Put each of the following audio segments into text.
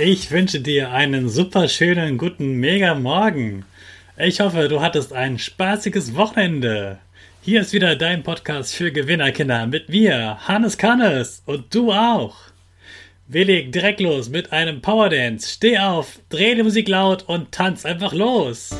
Ich wünsche dir einen super schönen guten Mega Morgen. Ich hoffe, du hattest ein spaßiges Wochenende. Hier ist wieder dein Podcast für Gewinnerkinder mit mir, Hannes Kannes und du auch. Wir legen direkt los mit einem Powerdance. Steh auf, dreh die Musik laut und tanz einfach los.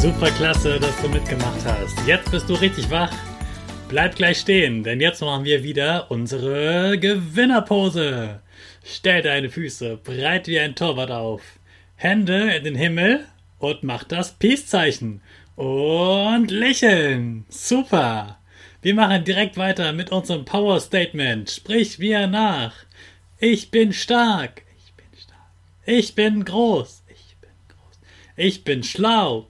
Super klasse, dass du mitgemacht hast. Jetzt bist du richtig wach. Bleib gleich stehen, denn jetzt machen wir wieder unsere Gewinnerpose. Stell deine Füße breit wie ein Torwart auf. Hände in den Himmel und mach das Peace-Zeichen. Und lächeln. Super. Wir machen direkt weiter mit unserem Power Statement. Sprich mir nach. Ich bin stark. Ich bin stark. Ich bin groß. Ich bin groß. Ich bin schlau.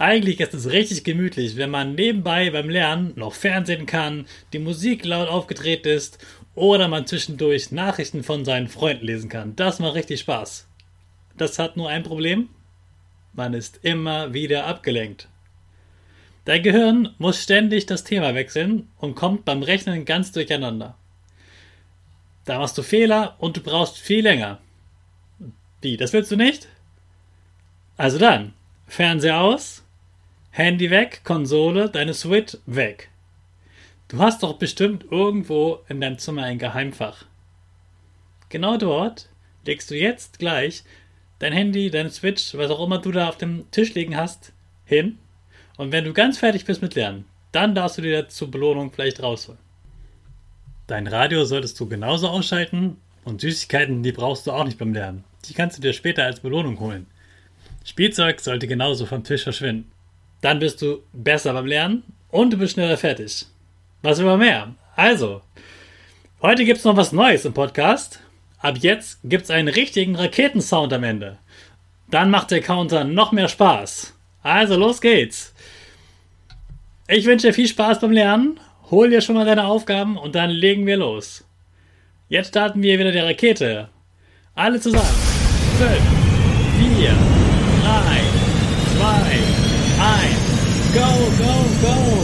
Eigentlich ist es richtig gemütlich, wenn man nebenbei beim Lernen noch Fernsehen kann, die Musik laut aufgedreht ist oder man zwischendurch Nachrichten von seinen Freunden lesen kann. Das macht richtig Spaß. Das hat nur ein Problem. Man ist immer wieder abgelenkt. Dein Gehirn muss ständig das Thema wechseln und kommt beim Rechnen ganz durcheinander. Da machst du Fehler und du brauchst viel länger. Wie, das willst du nicht? Also dann, Fernseher aus, Handy weg, Konsole, deine Switch weg. Du hast doch bestimmt irgendwo in deinem Zimmer ein Geheimfach. Genau dort legst du jetzt gleich dein Handy, deine Switch, was auch immer du da auf dem Tisch liegen hast, hin. Und wenn du ganz fertig bist mit Lernen, dann darfst du dir zur Belohnung vielleicht rausholen. Dein Radio solltest du genauso ausschalten und Süßigkeiten, die brauchst du auch nicht beim Lernen. Die kannst du dir später als Belohnung holen. Spielzeug sollte genauso vom Tisch verschwinden. Dann bist du besser beim Lernen und du bist schneller fertig. Was immer mehr. Also, heute gibt es noch was Neues im Podcast. Ab jetzt gibt es einen richtigen Raketensound am Ende. Dann macht der Counter noch mehr Spaß. Also, los geht's. Ich wünsche dir viel Spaß beim Lernen. Hol dir schon mal deine Aufgaben und dann legen wir los. Jetzt starten wir wieder die Rakete. Alle zusammen. 5, 4, 3, go, go, go.